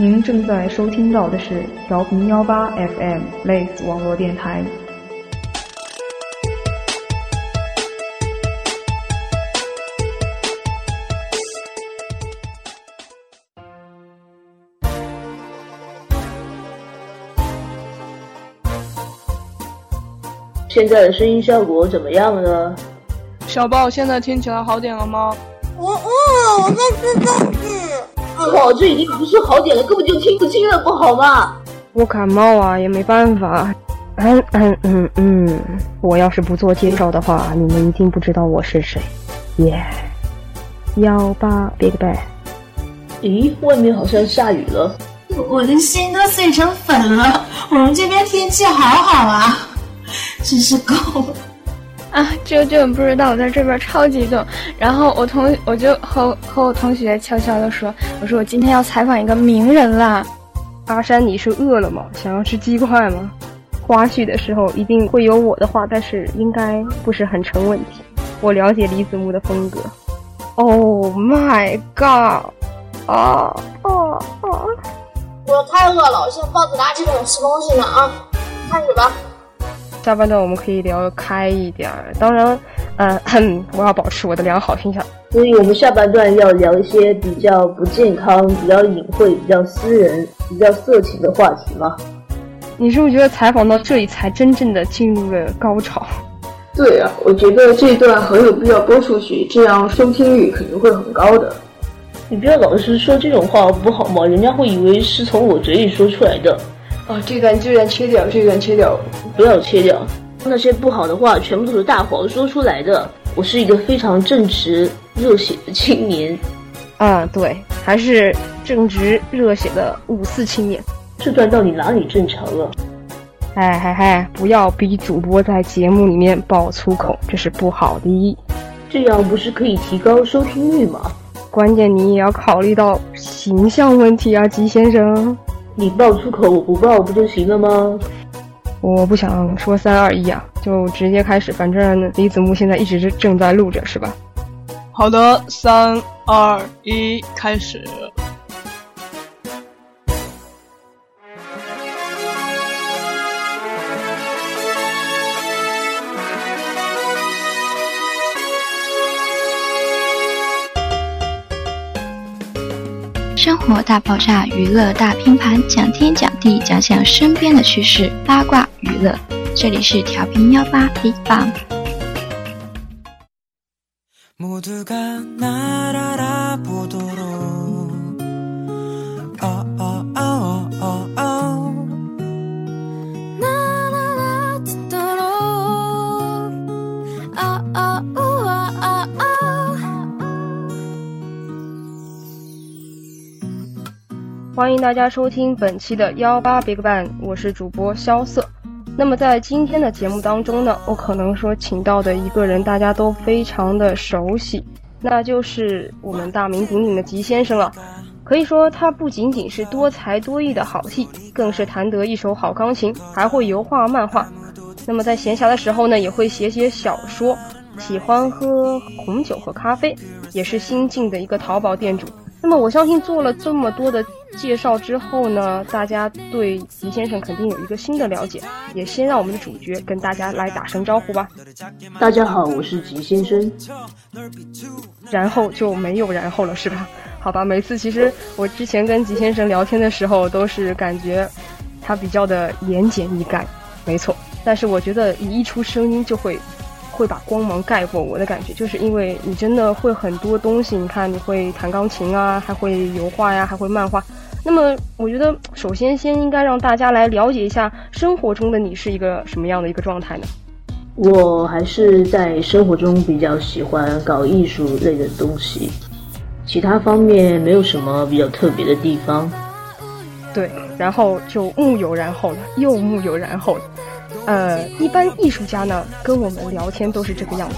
您正在收听到的是调频幺八 FM 类似网络电台。现在的声音效果怎么样呢？小豹，现在听起来好点了吗？我嗯，我在吃东这已经不是好点了，根本就听不清了，不好吗？我感冒啊，也没办法。嗯嗯嗯嗯，我要是不做介绍的话，你们一定不知道我是谁。耶，幺八 Big Bang。咦，外面好像下雨了。我的心都碎成粉了。我们这边天气好好啊，真是够了。啊，就就不知道我在这边超激动，然后我同我就和和我同学悄悄的说，我说我今天要采访一个名人啦。阿山，你是饿了吗？想要吃鸡块吗？花絮的时候一定会有我的话，但是应该不是很成问题。我了解李子木的风格。Oh my god！啊啊啊！我太饿了，我现在抱着垃圾桶吃东西呢啊！开始吧。下半段我们可以聊开一点儿，当然，嗯、呃，我要保持我的良好形象。所以我们下半段要聊一些比较不健康、比较隐晦、比较私人、比较色情的话题吗？你是不是觉得采访到这里才真正的进入了高潮？对啊，我觉得这一段很有必要播出去，这样收听率肯定会很高的。你不要老是说这种话不好吗？人家会以为是从我嘴里说出来的。哦，这段这段切掉，这段切掉，不要切掉。那些不好的话全部都是大黄说出来的。我是一个非常正直、热血的青年。啊，对，还是正直、热血的五四青年。这段到底哪里正常了？哎嗨嗨，不要逼主播在节目里面爆粗口，这是不好的。这样不是可以提高收听率吗？关键你也要考虑到形象问题啊，吉先生。你爆粗口，我不爆不就行了吗？我不想说三二一啊，就直接开始。反正李子木现在一直是正在录着，是吧？好的，三二一，开始。生活大爆炸，娱乐大拼盘，讲天讲地，讲讲身边的趣事，八卦娱乐。这里是调频幺八一八。欢迎大家收听本期的幺八 Big Bang，我是主播萧瑟。那么在今天的节目当中呢，我可能说请到的一个人大家都非常的熟悉，那就是我们大名鼎鼎的吉先生了。可以说他不仅仅是多才多艺的好戏，更是弹得一手好钢琴，还会油画漫画。那么在闲暇的时候呢，也会写写小说，喜欢喝红酒和咖啡，也是新晋的一个淘宝店主。那么我相信做了这么多的介绍之后呢，大家对吉先生肯定有一个新的了解。也先让我们的主角跟大家来打声招呼吧。大家好，我是吉先生。然后就没有然后了，是吧？好吧，每次其实我之前跟吉先生聊天的时候，都是感觉他比较的言简意赅，没错。但是我觉得你一出声音就会。会把光芒盖过我的感觉，就是因为你真的会很多东西。你看，你会弹钢琴啊，还会油画呀，还会漫画。那么，我觉得首先先应该让大家来了解一下生活中的你是一个什么样的一个状态呢？我还是在生活中比较喜欢搞艺术类的东西，其他方面没有什么比较特别的地方。对，然后就木有然后了，又木有然后了。呃，一般艺术家呢跟我们聊天都是这个样子，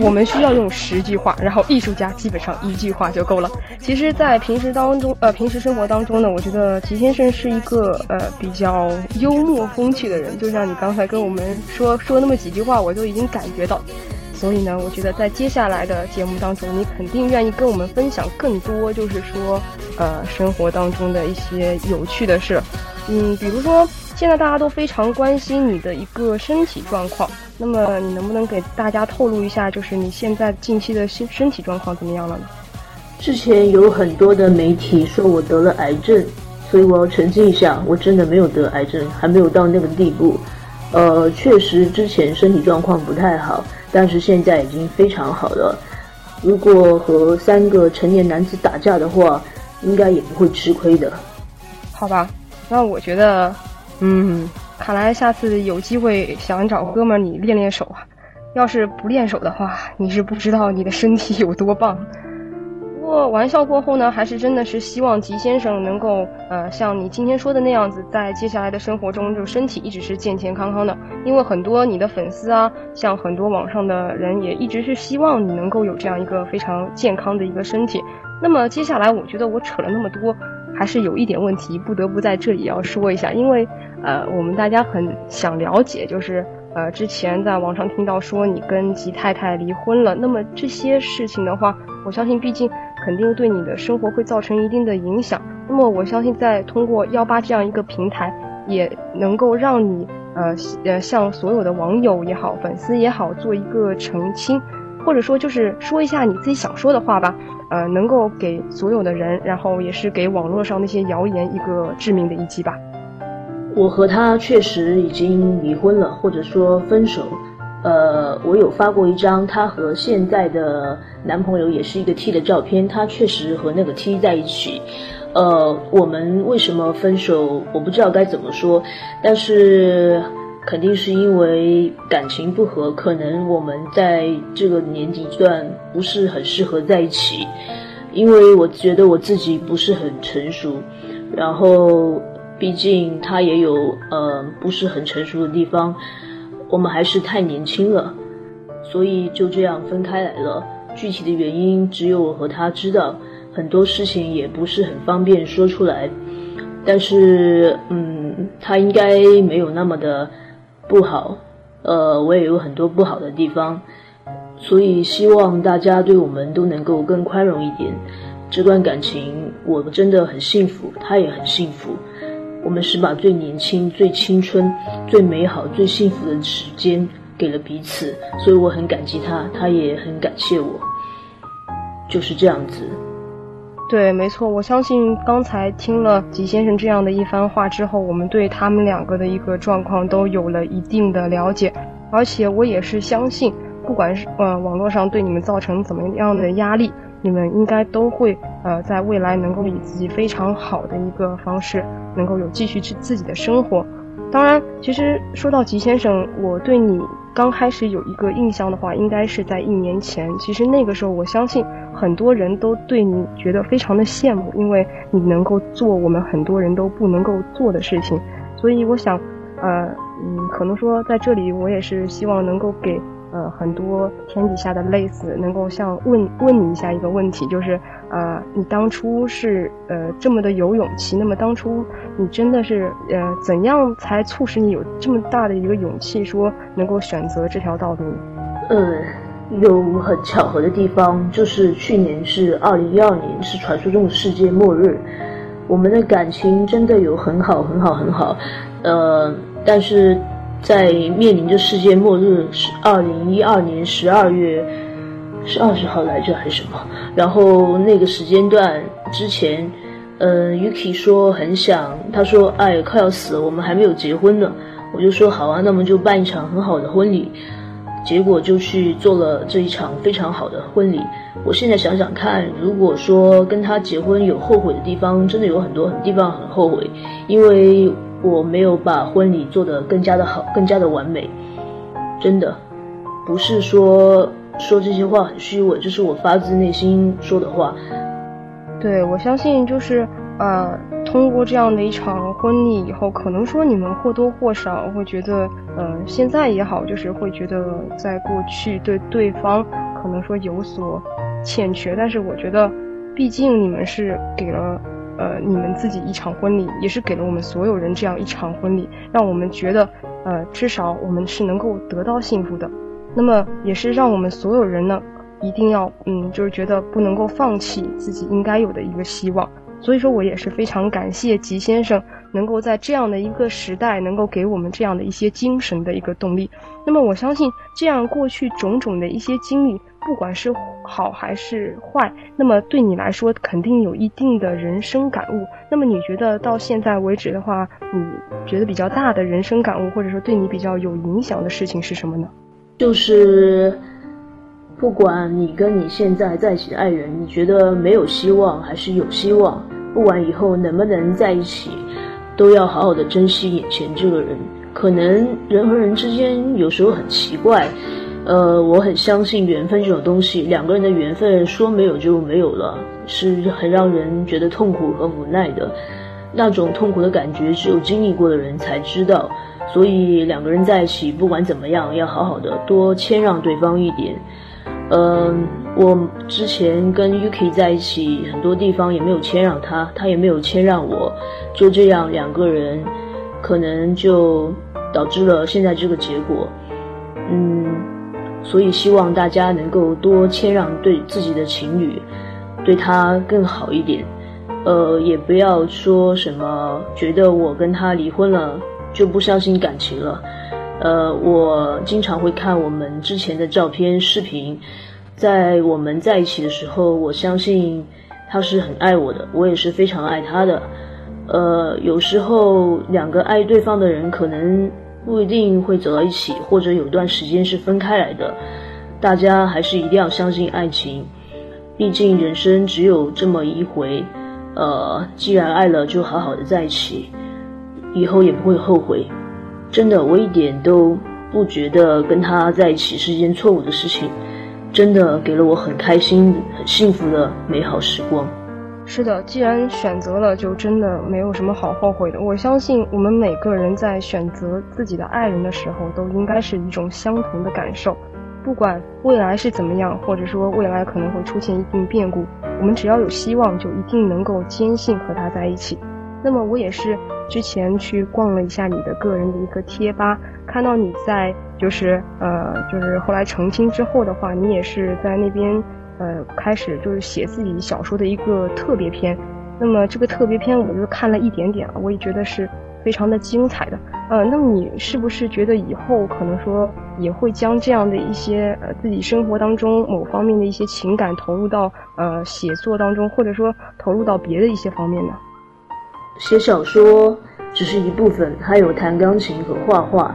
我们需要用十句话，然后艺术家基本上一句话就够了。其实，在平时当中，呃，平时生活当中呢，我觉得吉先生是一个呃比较幽默风趣的人，就像你刚才跟我们说说那么几句话，我就已经感觉到，所以呢，我觉得在接下来的节目当中，你肯定愿意跟我们分享更多，就是说，呃，生活当中的一些有趣的事。嗯，比如说，现在大家都非常关心你的一个身体状况，那么你能不能给大家透露一下，就是你现在近期的身身体状况怎么样了呢？之前有很多的媒体说我得了癌症，所以我要澄清一下，我真的没有得癌症，还没有到那个地步。呃，确实之前身体状况不太好。但是现在已经非常好了。如果和三个成年男子打架的话，应该也不会吃亏的。好吧，那我觉得，嗯，看来下次有机会想找哥们儿你练练手啊。要是不练手的话，你是不知道你的身体有多棒。不过玩笑过后呢，还是真的是希望吉先生能够呃像你今天说的那样子，在接下来的生活中，就身体一直是健健康康的。因为很多你的粉丝啊，像很多网上的人也一直是希望你能够有这样一个非常健康的一个身体。那么接下来，我觉得我扯了那么多，还是有一点问题，不得不在这里要说一下，因为呃我们大家很想了解，就是呃之前在网上听到说你跟吉太太离婚了，那么这些事情的话，我相信毕竟。肯定对你的生活会造成一定的影响。那么我相信，在通过幺八这样一个平台，也能够让你呃呃向所有的网友也好、粉丝也好做一个澄清，或者说就是说一下你自己想说的话吧。呃，能够给所有的人，然后也是给网络上那些谣言一个致命的一击吧。我和他确实已经离婚了，或者说分手。呃，我有发过一张她和现在的男朋友也是一个 T 的照片，他确实和那个 T 在一起。呃，我们为什么分手？我不知道该怎么说，但是肯定是因为感情不和，可能我们在这个年纪段不是很适合在一起。因为我觉得我自己不是很成熟，然后毕竟他也有呃不是很成熟的地方。我们还是太年轻了，所以就这样分开来了。具体的原因只有我和他知道，很多事情也不是很方便说出来。但是，嗯，他应该没有那么的不好，呃，我也有很多不好的地方，所以希望大家对我们都能够更宽容一点。这段感情我真的很幸福，他也很幸福。我们是把最年轻、最青春、最美好、最幸福的时间给了彼此，所以我很感激他，他也很感谢我，就是这样子。对，没错，我相信刚才听了吉先生这样的一番话之后，我们对他们两个的一个状况都有了一定的了解，而且我也是相信，不管是呃网络上对你们造成怎么样的压力。你们应该都会呃，在未来能够以自己非常好的一个方式，能够有继续自自己的生活。当然，其实说到吉先生，我对你刚开始有一个印象的话，应该是在一年前。其实那个时候，我相信很多人都对你觉得非常的羡慕，因为你能够做我们很多人都不能够做的事情。所以我想，呃，嗯，可能说在这里，我也是希望能够给。呃，很多天底下的类似，能够像问问你一下一个问题，就是呃，你当初是呃这么的有勇气，那么当初你真的是呃怎样才促使你有这么大的一个勇气，说能够选择这条道路？呃，有很巧合的地方，就是去年是二零一二年，是传说中的世界末日，我们的感情真的有很好很好很好，呃，但是。在面临着世界末日，是二零一二年十二月，是二十号来着还是什么？然后那个时间段之前，呃，Yuki 说很想，他说哎快要死了，我们还没有结婚呢。我就说好啊，那么就办一场很好的婚礼。结果就去做了这一场非常好的婚礼。我现在想想看，如果说跟他结婚有后悔的地方，真的有很多很地方很后悔，因为。我没有把婚礼做得更加的好，更加的完美，真的，不是说说这些话很虚伪，这是我发自内心说的话。对，我相信就是呃，通过这样的一场婚礼以后，可能说你们或多或少会觉得，呃，现在也好，就是会觉得在过去对对方可能说有所欠缺，但是我觉得，毕竟你们是给了。呃，你们自己一场婚礼，也是给了我们所有人这样一场婚礼，让我们觉得，呃，至少我们是能够得到幸福的。那么也是让我们所有人呢，一定要嗯，就是觉得不能够放弃自己应该有的一个希望。所以说我也是非常感谢吉先生能够在这样的一个时代，能够给我们这样的一些精神的一个动力。那么我相信，这样过去种种的一些经历，不管是好还是坏，那么对你来说肯定有一定的人生感悟。那么你觉得到现在为止的话，你觉得比较大的人生感悟，或者说对你比较有影响的事情是什么呢？就是。不管你跟你现在在一起的爱人，你觉得没有希望还是有希望，不管以后能不能在一起，都要好好的珍惜眼前这个人。可能人和人之间有时候很奇怪，呃，我很相信缘分这种东西，两个人的缘分说没有就没有了，是很让人觉得痛苦和无奈的。那种痛苦的感觉，只有经历过的人才知道。所以两个人在一起，不管怎么样，要好好的多谦让对方一点。嗯，我之前跟 Yuki 在一起，很多地方也没有谦让他，他也没有谦让我，就这样两个人，可能就导致了现在这个结果。嗯，所以希望大家能够多谦让对自己的情侣，对他更好一点。呃，也不要说什么觉得我跟他离婚了就不相信感情了。呃，我经常会看我们之前的照片、视频，在我们在一起的时候，我相信他是很爱我的，我也是非常爱他的。呃，有时候两个爱对方的人可能不一定会走到一起，或者有段时间是分开来的。大家还是一定要相信爱情，毕竟人生只有这么一回。呃，既然爱了，就好好的在一起，以后也不会后悔。真的，我一点都不觉得跟他在一起是一件错误的事情，真的给了我很开心、很幸福的美好时光。是的，既然选择了，就真的没有什么好后悔的。我相信我们每个人在选择自己的爱人的时候，都应该是一种相同的感受。不管未来是怎么样，或者说未来可能会出现一定变故，我们只要有希望，就一定能够坚信和他在一起。那么我也是之前去逛了一下你的个人的一个贴吧，看到你在就是呃就是后来成亲之后的话，你也是在那边呃开始就是写自己小说的一个特别篇。那么这个特别篇我就看了一点点啊，我也觉得是非常的精彩的。呃，那么你是不是觉得以后可能说也会将这样的一些呃自己生活当中某方面的一些情感投入到呃写作当中，或者说投入到别的一些方面呢？写小说只是一部分，还有弹钢琴和画画。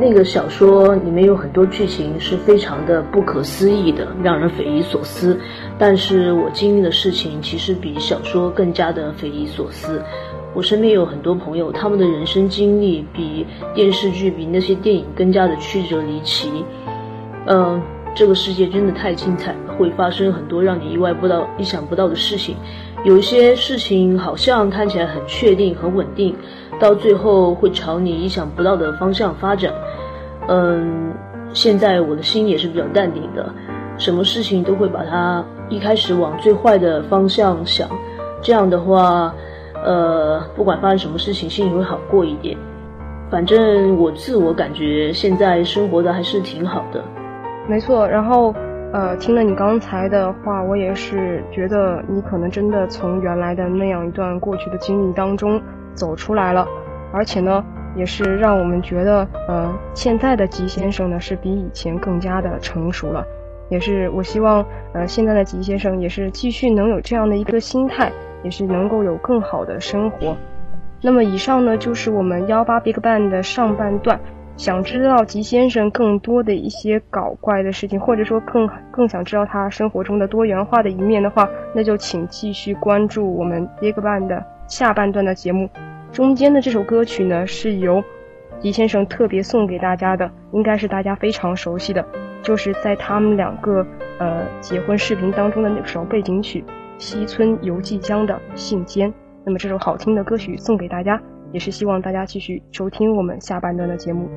那个小说里面有很多剧情是非常的不可思议的，让人匪夷所思。但是我经历的事情其实比小说更加的匪夷所思。我身边有很多朋友，他们的人生经历比电视剧、比那些电影更加的曲折离奇。嗯，这个世界真的太精彩，会发生很多让你意外不到、意想不到的事情。有一些事情好像看起来很确定、很稳定，到最后会朝你意想不到的方向发展。嗯，现在我的心也是比较淡定的，什么事情都会把它一开始往最坏的方向想，这样的话。呃，不管发生什么事情，心里会好过一点。反正我自我感觉现在生活的还是挺好的。没错，然后呃，听了你刚才的话，我也是觉得你可能真的从原来的那样一段过去的经历当中走出来了，而且呢，也是让我们觉得，呃，现在的吉先生呢是比以前更加的成熟了。也是我希望，呃，现在的吉先生也是继续能有这样的一个心态。也是能够有更好的生活。那么以上呢，就是我们幺八 Big Bang 的上半段。想知道吉先生更多的一些搞怪的事情，或者说更更想知道他生活中的多元化的一面的话，那就请继续关注我们 Big Bang 的下半段的节目。中间的这首歌曲呢，是由吉先生特别送给大家的，应该是大家非常熟悉的，就是在他们两个呃结婚视频当中的那首背景曲。西村由纪江的信笺，那么这首好听的歌曲送给大家，也是希望大家继续收听我们下半段的节目。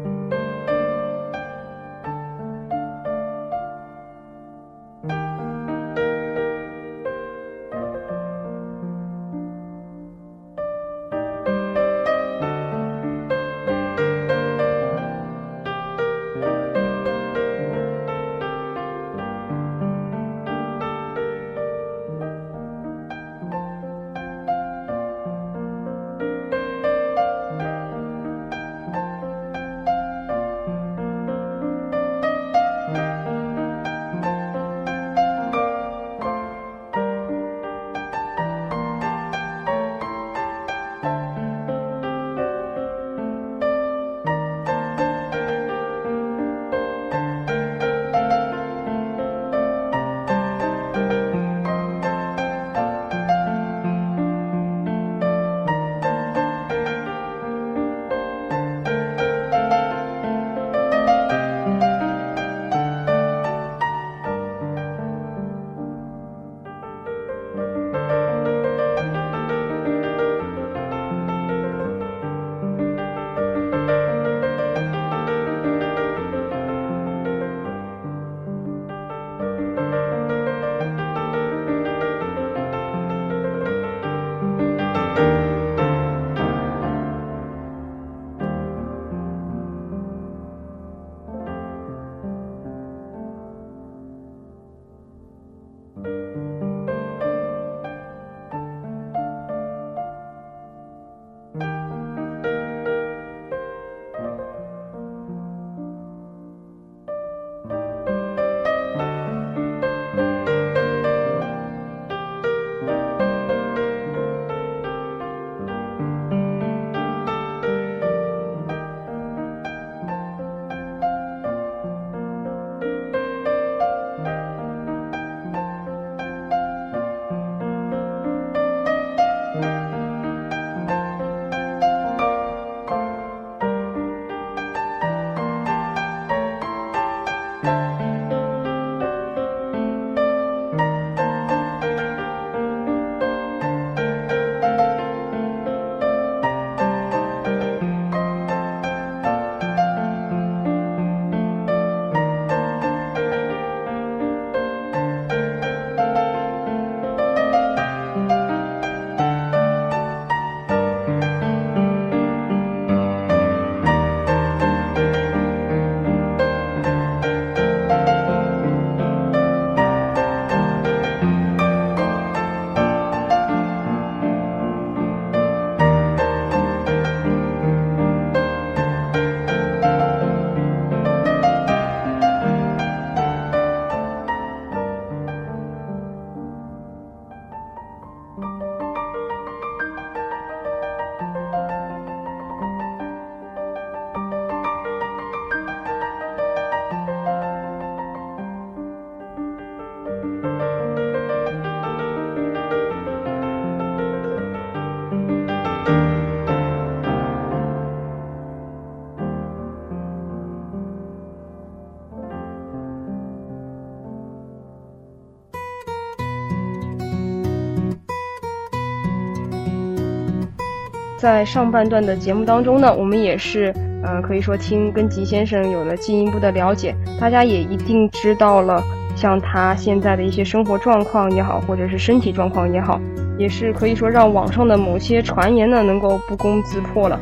在上半段的节目当中呢，我们也是呃可以说听跟吉先生有了进一步的了解，大家也一定知道了像他现在的一些生活状况也好，或者是身体状况也好，也是可以说让网上的某些传言呢能够不攻自破了。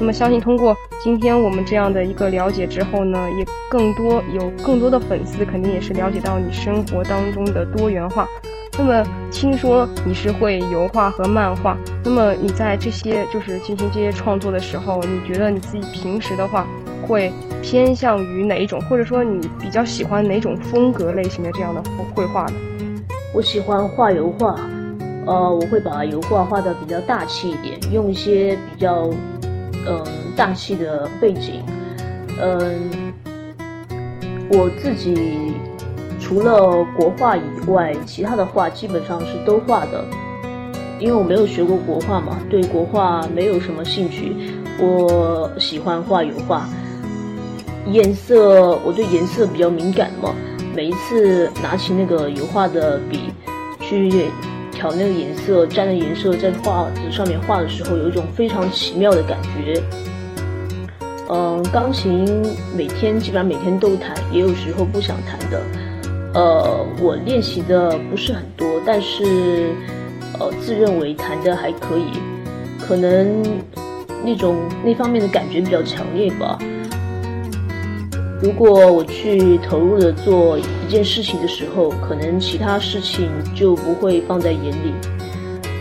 那么相信通过今天我们这样的一个了解之后呢，也更多有更多的粉丝肯定也是了解到你生活当中的多元化。那么听说你是会油画和漫画，那么你在这些就是进行这些创作的时候，你觉得你自己平时的话会偏向于哪一种，或者说你比较喜欢哪种风格类型的这样的绘画呢？我喜欢画油画，呃，我会把油画画的比较大气一点，用一些比较嗯大气的背景，嗯，我自己。除了国画以外，其他的画基本上是都画的，因为我没有学过国画嘛，对国画没有什么兴趣。我喜欢画油画，颜色我对颜色比较敏感嘛，每一次拿起那个油画的笔去调那个颜色，沾了颜色在画纸上面画的时候，有一种非常奇妙的感觉。嗯，钢琴每天基本上每天都弹，也有时候不想弹的。呃，我练习的不是很多，但是，呃，自认为弹的还可以，可能那种那方面的感觉比较强烈吧。如果我去投入的做一件事情的时候，可能其他事情就不会放在眼里，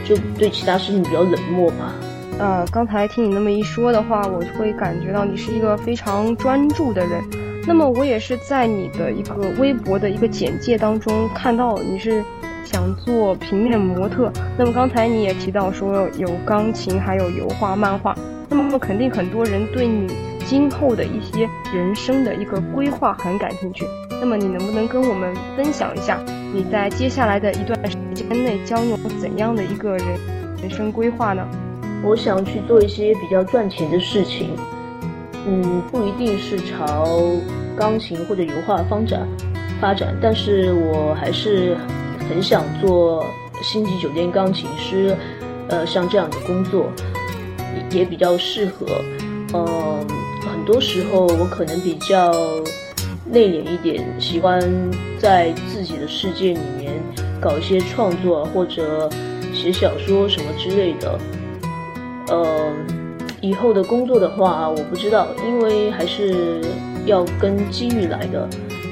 就对其他事情比较冷漠吧。呃，刚才听你那么一说的话，我会感觉到你是一个非常专注的人。那么我也是在你的一个微博的一个简介当中看到你是想做平面模特。那么刚才你也提到说有钢琴，还有油画、漫画。那么肯定很多人对你今后的一些人生的一个规划很感兴趣。那么你能不能跟我们分享一下你在接下来的一段时间内将有怎样的一个人人生规划呢？我想去做一些比较赚钱的事情。嗯，不一定是朝钢琴或者油画发展发展，但是我还是很想做星级酒店钢琴师，呃，像这样的工作也比较适合。嗯，很多时候我可能比较内敛一点，喜欢在自己的世界里面搞一些创作或者写小说什么之类的，嗯。以后的工作的话，我不知道，因为还是要跟机遇来的。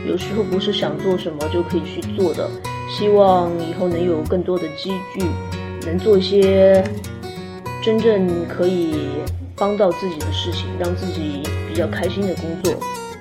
有时候不是想做什么就可以去做的。希望以后能有更多的机遇，能做一些真正可以帮到自己的事情，让自己比较开心的工作。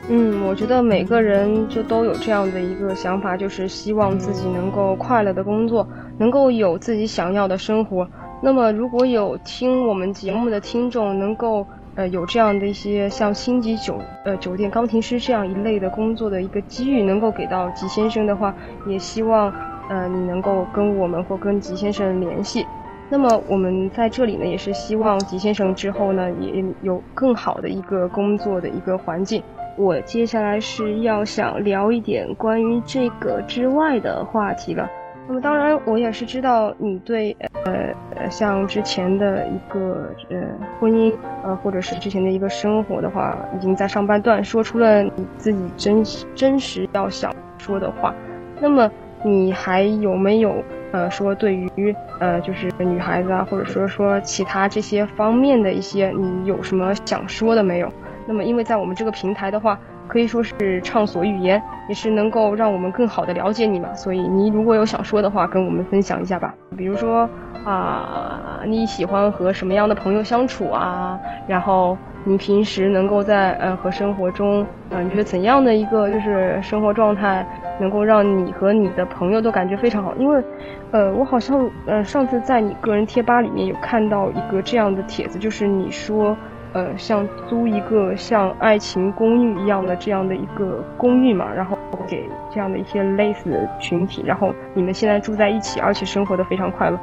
嗯，我觉得每个人就都有这样的一个想法，就是希望自己能够快乐的工作，能够有自己想要的生活。那么，如果有听我们节目的听众能够呃有这样的一些像星级酒呃酒店钢琴师这样一类的工作的一个机遇，能够给到吉先生的话，也希望呃你能够跟我们或跟吉先生联系。那么我们在这里呢，也是希望吉先生之后呢也有更好的一个工作的一个环境。我接下来是要想聊一点关于这个之外的话题了。那么当然，我也是知道你对呃呃像之前的一个呃婚姻呃或者是之前的一个生活的话，已经在上半段说出了你自己真真实要想说的话。那么你还有没有呃说对于呃就是女孩子啊，或者说说其他这些方面的一些你有什么想说的没有？那么因为在我们这个平台的话。可以说是畅所欲言，也是能够让我们更好的了解你嘛。所以你如果有想说的话，跟我们分享一下吧。比如说啊，你喜欢和什么样的朋友相处啊？然后你平时能够在呃和生活中，嗯，你觉得怎样的一个就是生活状态，能够让你和你的朋友都感觉非常好？因为，呃，我好像呃上次在你个人贴吧里面有看到一个这样的帖子，就是你说。呃，像租一个像爱情公寓一样的这样的一个公寓嘛，然后给这样的一些类似的群体，然后你们现在住在一起，而且生活的非常快乐。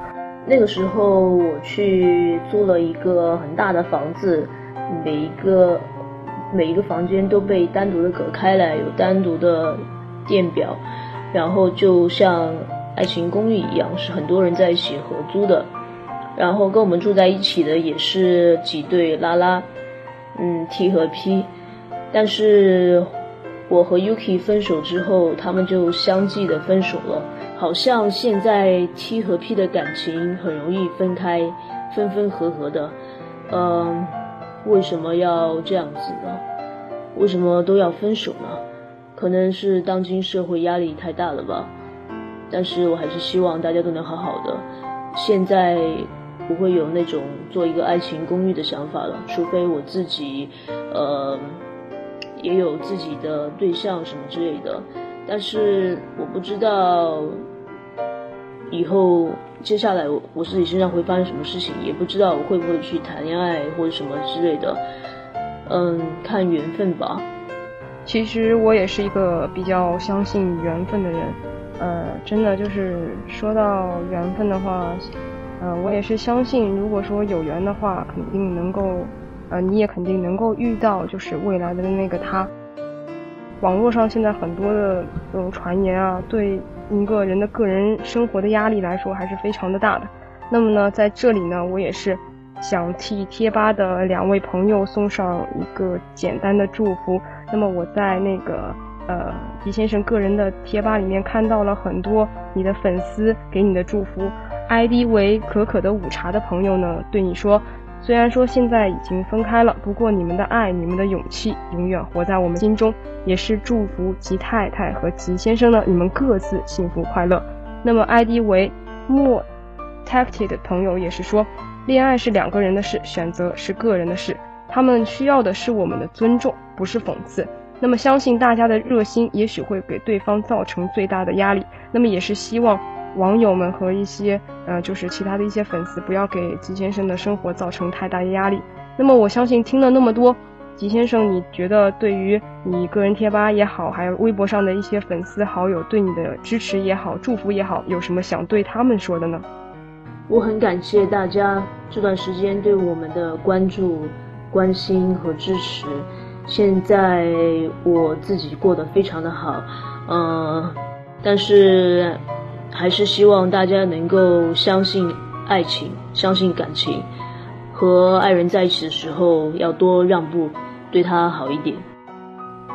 那个时候我去租了一个很大的房子，每一个每一个房间都被单独的隔开来，有单独的电表，然后就像爱情公寓一样，是很多人在一起合租的。然后跟我们住在一起的也是几对拉拉，嗯，T 和 P，但是我和 Yuki 分手之后，他们就相继的分手了。好像现在 T 和 P 的感情很容易分开，分分合合的，嗯，为什么要这样子呢？为什么都要分手呢？可能是当今社会压力太大了吧。但是我还是希望大家都能好好的。现在不会有那种做一个爱情公寓的想法了，除非我自己，呃，也有自己的对象什么之类的。但是我不知道以后接下来我我自己身上会发生什么事情，也不知道我会不会去谈恋爱或者什么之类的。嗯，看缘分吧。其实我也是一个比较相信缘分的人。呃，真的就是说到缘分的话，呃，我也是相信，如果说有缘的话，肯定能够，呃，你也肯定能够遇到就是未来的那个他。网络上现在很多的这种传言啊，对一个人的个人生活的压力来说还是非常的大的。那么呢，在这里呢，我也是想替贴吧的两位朋友送上一个简单的祝福。那么我在那个呃狄先生个人的贴吧里面看到了很多你的粉丝给你的祝福，ID 为可可的午茶的朋友呢，对你说。虽然说现在已经分开了，不过你们的爱、你们的勇气永远活在我们心中，也是祝福吉太太和吉先生呢，你们各自幸福快乐。那么 ID 为莫 tacted 的朋友也是说，恋爱是两个人的事，选择是个人的事，他们需要的是我们的尊重，不是讽刺。那么相信大家的热心也许会给对方造成最大的压力，那么也是希望。网友们和一些呃，就是其他的一些粉丝，不要给吉先生的生活造成太大的压力。那么我相信听了那么多，吉先生，你觉得对于你个人贴吧也好，还有微博上的一些粉丝好友对你的支持也好、祝福也好，有什么想对他们说的呢？我很感谢大家这段时间对我们的关注、关心和支持。现在我自己过得非常的好，嗯，但是。还是希望大家能够相信爱情，相信感情，和爱人在一起的时候要多让步，对他好一点。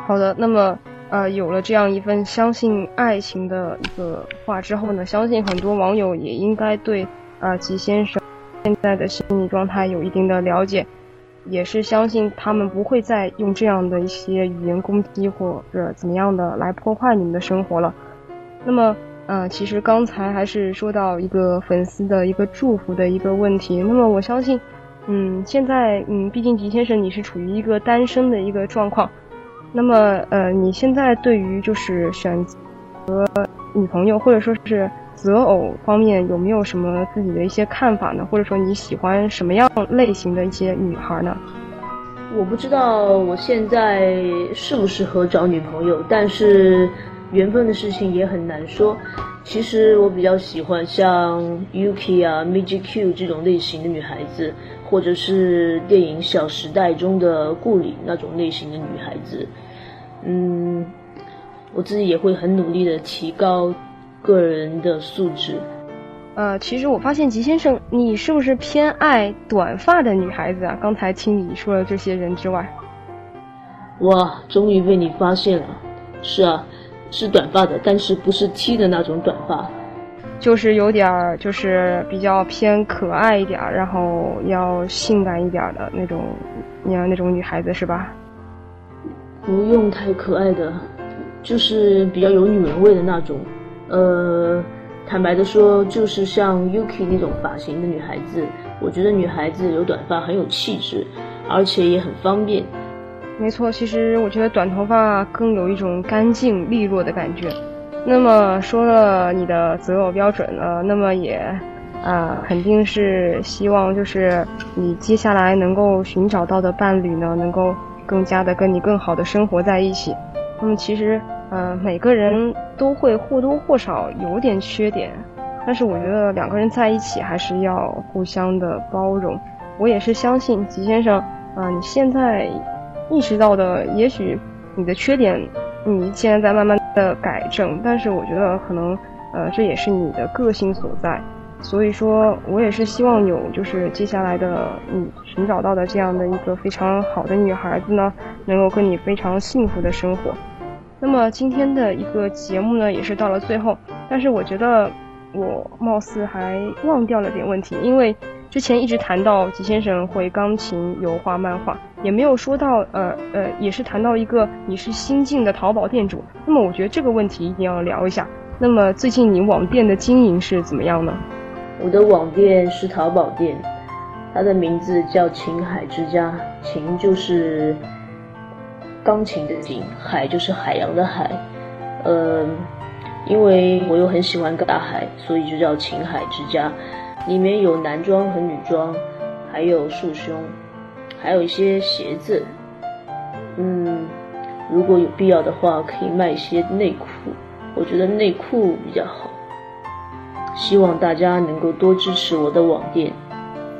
好的，那么呃，有了这样一份相信爱情的一个话之后呢，相信很多网友也应该对啊吉先生现在的心理状态有一定的了解，也是相信他们不会再用这样的一些语言攻击或者怎么样的来破坏你们的生活了。那么。嗯，其实刚才还是说到一个粉丝的一个祝福的一个问题。那么我相信，嗯，现在嗯，毕竟狄先生你是处于一个单身的一个状况。那么呃，你现在对于就是选择女朋友或者说是择偶方面有没有什么自己的一些看法呢？或者说你喜欢什么样类型的一些女孩呢？我不知道我现在适不适合找女朋友，但是。缘分的事情也很难说。其实我比较喜欢像 Yuki 啊、m i j i Q 这种类型的女孩子，或者是电影《小时代》中的顾里那种类型的女孩子。嗯，我自己也会很努力的提高个人的素质。呃，其实我发现吉先生，你是不是偏爱短发的女孩子啊？刚才听你说了这些人之外，哇，终于被你发现了。是啊。是短发的，但是不是剃的那种短发，就是有点儿，就是比较偏可爱一点儿，然后要性感一点儿的那种，你要那种女孩子是吧？不用太可爱的，就是比较有女人味的那种。呃，坦白的说，就是像 Yuki 那种发型的女孩子，我觉得女孩子留短发很有气质，而且也很方便。没错，其实我觉得短头发更有一种干净利落的感觉。那么说了你的择偶标准呢，那么也，啊，肯定是希望就是你接下来能够寻找到的伴侣呢，能够更加的跟你更好的生活在一起。那么其实，呃，每个人都会或多或少有点缺点，但是我觉得两个人在一起还是要互相的包容。我也是相信吉先生，啊，你现在。意识到的，也许你的缺点，你现在在慢慢的改正，但是我觉得可能，呃，这也是你的个性所在。所以说我也是希望有就是接下来的你寻找到的这样的一个非常好的女孩子呢，能够跟你非常幸福的生活。那么今天的一个节目呢，也是到了最后，但是我觉得我貌似还忘掉了点问题，因为之前一直谈到吉先生会钢琴、油画、漫画，也没有说到呃呃，也是谈到一个你是新晋的淘宝店主。那么我觉得这个问题一定要聊一下。那么最近你网店的经营是怎么样呢？我的网店是淘宝店，它的名字叫琴海之家，琴就是钢琴的琴，海就是海洋的海。呃，因为我又很喜欢大海，所以就叫琴海之家。里面有男装和女装，还有束胸，还有一些鞋子。嗯，如果有必要的话，可以卖一些内裤。我觉得内裤比较好。希望大家能够多支持我的网店，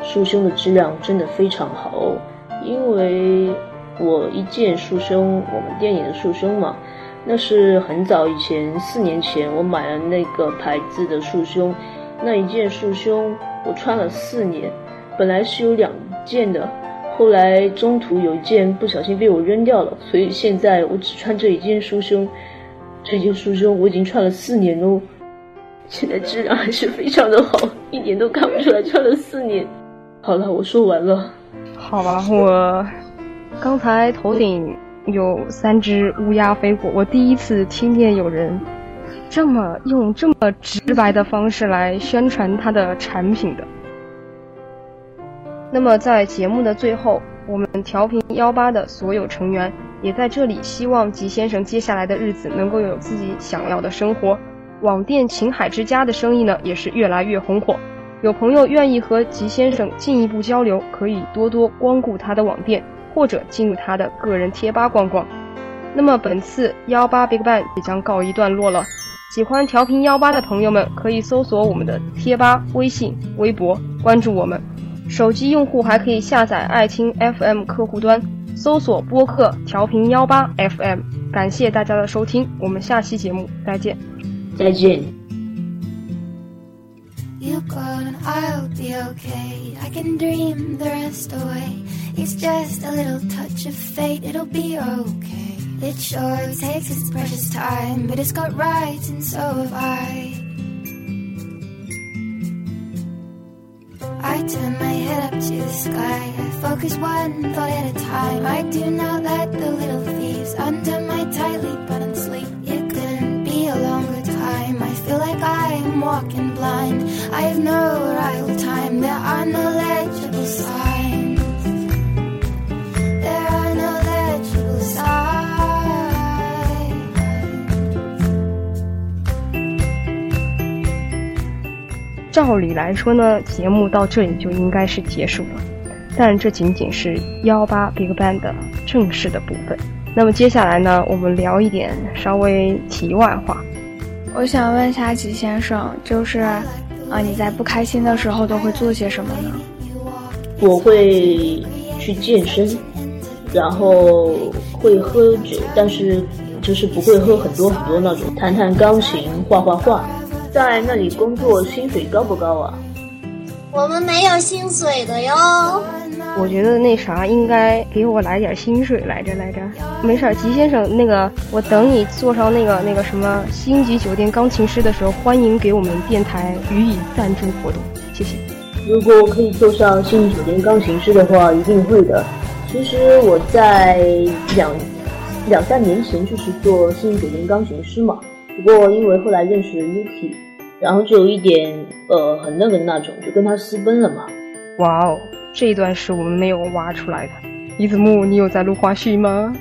束胸的质量真的非常好哦。因为我一件束胸，我们店里的束胸嘛，那是很早以前，四年前我买了那个牌子的束胸，那一件束胸我穿了四年，本来是有两件的，后来中途有一件不小心被我扔掉了，所以现在我只穿这一件束胸，这件束胸我已经穿了四年喽。现在质量还是非常的好，一点都看不出来穿了四年。好了，我说完了。好吧，我刚才头顶有三只乌鸦飞过，我第一次听见有人这么用这么直白的方式来宣传他的产品的。那么在节目的最后，我们调频幺八的所有成员也在这里希望吉先生接下来的日子能够有自己想要的生活。网店琴海之家的生意呢，也是越来越红火。有朋友愿意和吉先生进一步交流，可以多多光顾他的网店，或者进入他的个人贴吧逛逛。那么本次幺八 BigBang 也将告一段落了。喜欢调频幺八的朋友们，可以搜索我们的贴吧、微信、微博，关注我们。手机用户还可以下载爱听 FM 客户端，搜索播客调频幺八 FM。感谢大家的收听，我们下期节目再见。再见。You go and I'll be okay. I can dream the rest away. It's just a little touch of fate, it'll be okay. It sure takes its precious time, but it's got rights and so have I. I turn my head up to the sky. I focus one thought at a time. I do not let the little thieves under my tightly buttoned sleeve. It couldn't be a longer time. I feel like I'm walking blind. I have no arrival time. There are no legible signs. 照理来说呢，节目到这里就应该是结束了，但这仅仅是幺八 Big Bang 的正式的部分。那么接下来呢，我们聊一点稍微题外话。我想问一下吉先生，就是啊，你在不开心的时候都会做些什么呢？我会去健身，然后会喝酒，但是就是不会喝很多很多那种，弹弹钢琴，画画画。在那里工作薪水高不高啊？我们没有薪水的哟。我觉得那啥应该给我来点薪水来着来着。没事儿，吉先生，那个我等你坐上那个那个什么星级酒店钢琴师的时候，欢迎给我们电台予以赞助活动，谢谢。如果我可以坐上星级酒店钢琴师的话，一定会的。其实我在两两三年前就是做星级酒店钢琴师嘛，不过因为后来认识了 Yuki，然后就有一点呃很那个那种，就跟他私奔了嘛。哇哦，这一段是我们没有挖出来的。伊子木，你有在录花絮吗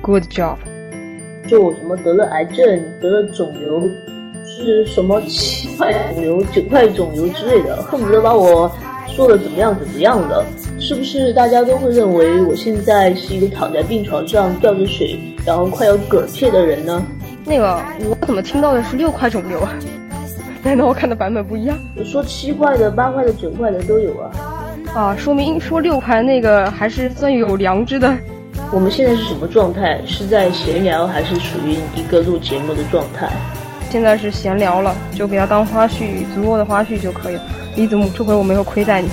？Good job。就什么得了癌症，得了肿瘤，是什么七块肿瘤、九块肿瘤之类的，恨不得把我说的怎么样怎么样的。是不是大家都会认为我现在是一个躺在病床上吊着水，然后快要嗝屁的人呢？那个，我怎么听到的是六块肿瘤啊？难道我看的版本不一样？说七块的、八块的、九块的都有啊。啊，说明说六块那个还是算有良知的。我们现在是什么状态？是在闲聊，还是属于一个录节目的状态？现在是闲聊了，就给他当花絮，足够的花絮就可以了。李子木，这回我没有亏待你，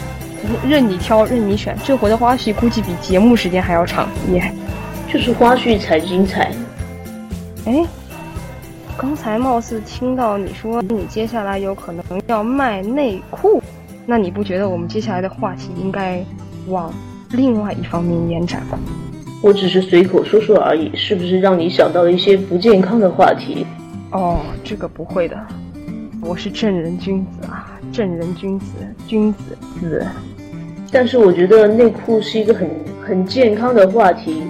任你挑，任你选。这回的花絮估计比节目时间还要长，耶！就是花絮才精彩。哎，刚才貌似听到你说你接下来有可能要卖内裤，那你不觉得我们接下来的话题应该往另外一方面延展吗？我只是随口说说而已，是不是让你想到了一些不健康的话题？哦，这个不会的，我是正人君子啊，正人君子，君子子。但是我觉得内裤是一个很很健康的话题，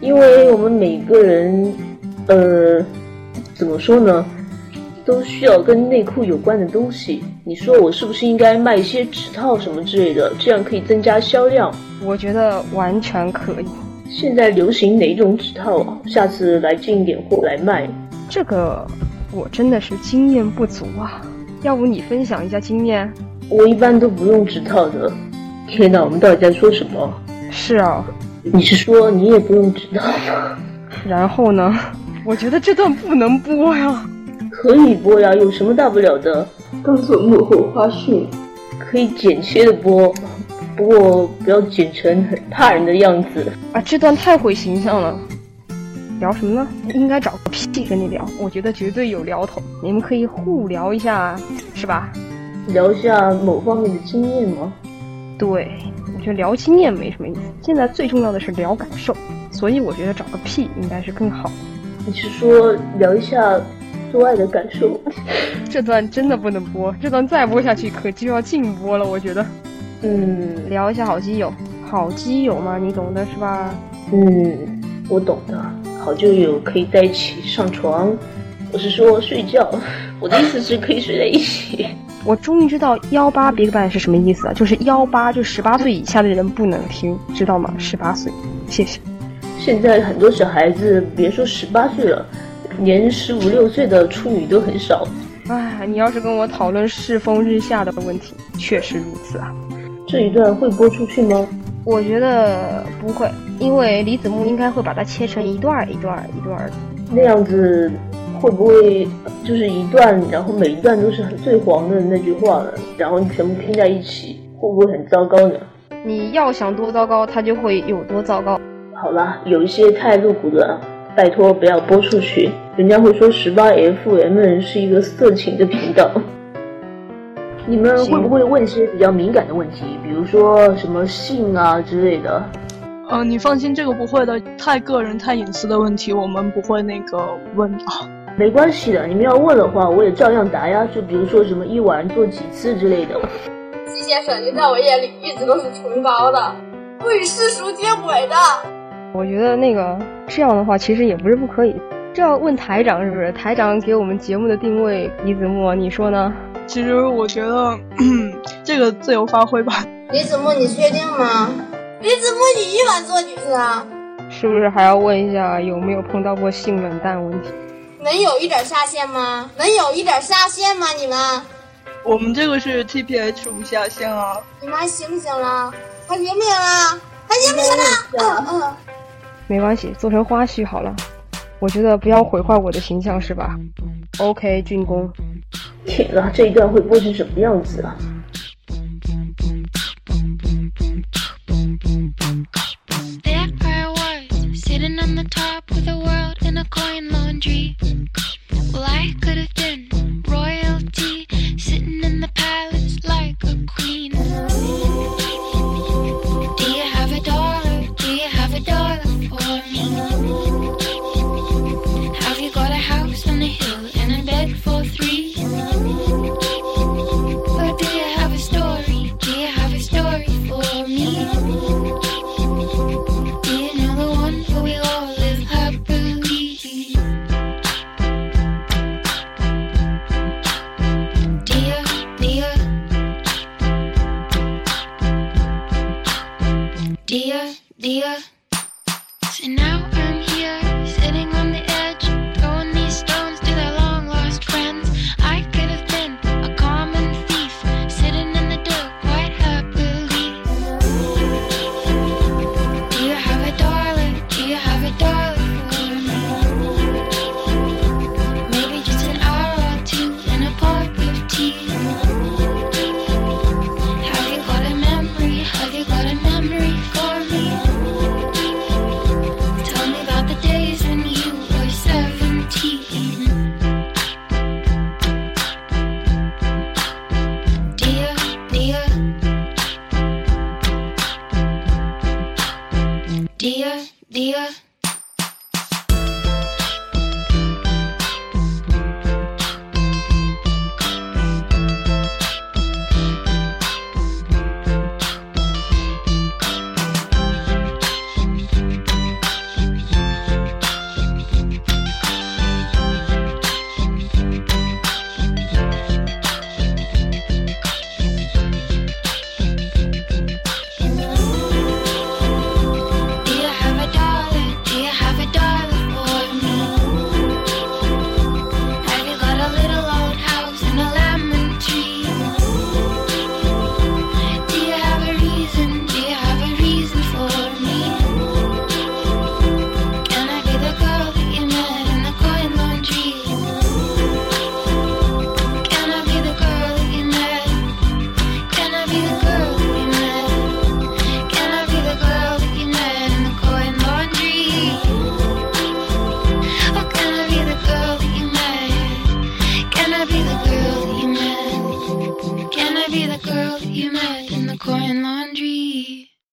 因为我们每个人，呃，怎么说呢，都需要跟内裤有关的东西。你说我是不是应该卖一些指套什么之类的，这样可以增加销量？我觉得完全可以。现在流行哪种指套啊？下次来进一点货来卖。这个我真的是经验不足啊，要不你分享一下经验？我一般都不用指套的。天哪，我们到底在说什么？是啊，你是说你也不用指套吗？然后呢？我觉得这段不能播呀。可以播呀，有什么大不了的？当做幕后花絮，可以剪切的播。不过不要剪成很怕人的样子啊！这段太毁形象了。聊什么呢？应该找个屁跟你聊，我觉得绝对有聊头。你们可以互聊一下，是吧？聊一下某方面的经验吗？对，我觉得聊经验没什么意思。现在最重要的是聊感受，所以我觉得找个屁应该是更好。你是说聊一下做爱的感受？这段真的不能播，这段再播下去可就要禁播了，我觉得。嗯，聊一下好基友，好基友嘛，你懂的是吧？嗯，我懂的。好基友可以在一起上床，我是说睡觉。我的意思是可以睡在一起。我终于知道幺八 BigBang 是什么意思了，就是幺八，就十八岁以下的人不能听，知道吗？十八岁，谢谢。现在很多小孩子，别说十八岁了，连十五六岁的处女都很少。唉，你要是跟我讨论世风日下的问题，确实如此啊。这一段会播出去吗？我觉得不会，因为李子木应该会把它切成一段一段一段的。那样子会不会就是一段，然后每一段都是最黄的那句话呢？然后全部拼在一起，会不会很糟糕呢？你要想多糟糕，它就会有多糟糕。好了，有一些太露骨的，拜托不要播出去，人家会说十八 FM 是一个色情的频道。你们会不会问一些比较敏感的问题，比如说什么性啊之类的？呃，你放心，这个不会的，太个人、太隐私的问题，我们不会那个问啊。没关系的，你们要问的话，我也照样答呀。就比如说什么一晚做几次之类的。季先生，你在我眼里一直都是崇高的，不与世俗接轨的。我觉得那个这样的话，其实也不是不可以。这要问台长是不是？台长给我们节目的定位，李子墨，你说呢？其实我觉得 这个自由发挥吧。李子墨，你确定吗？李子墨，你一晚做几次啊？是不是还要问一下有没有碰到过性冷淡问题？能有一点下限吗？能有一点下限吗？你们？我们这个是 T P H 无下限啊。你们还行不行了？还行不行了？还行不行了？嗯嗯。没关系，做成花絮好了。我觉得不要毁坏我的形象，是吧？OK，竣工。天啊，这一段会播成什么样子啊 dear, dear.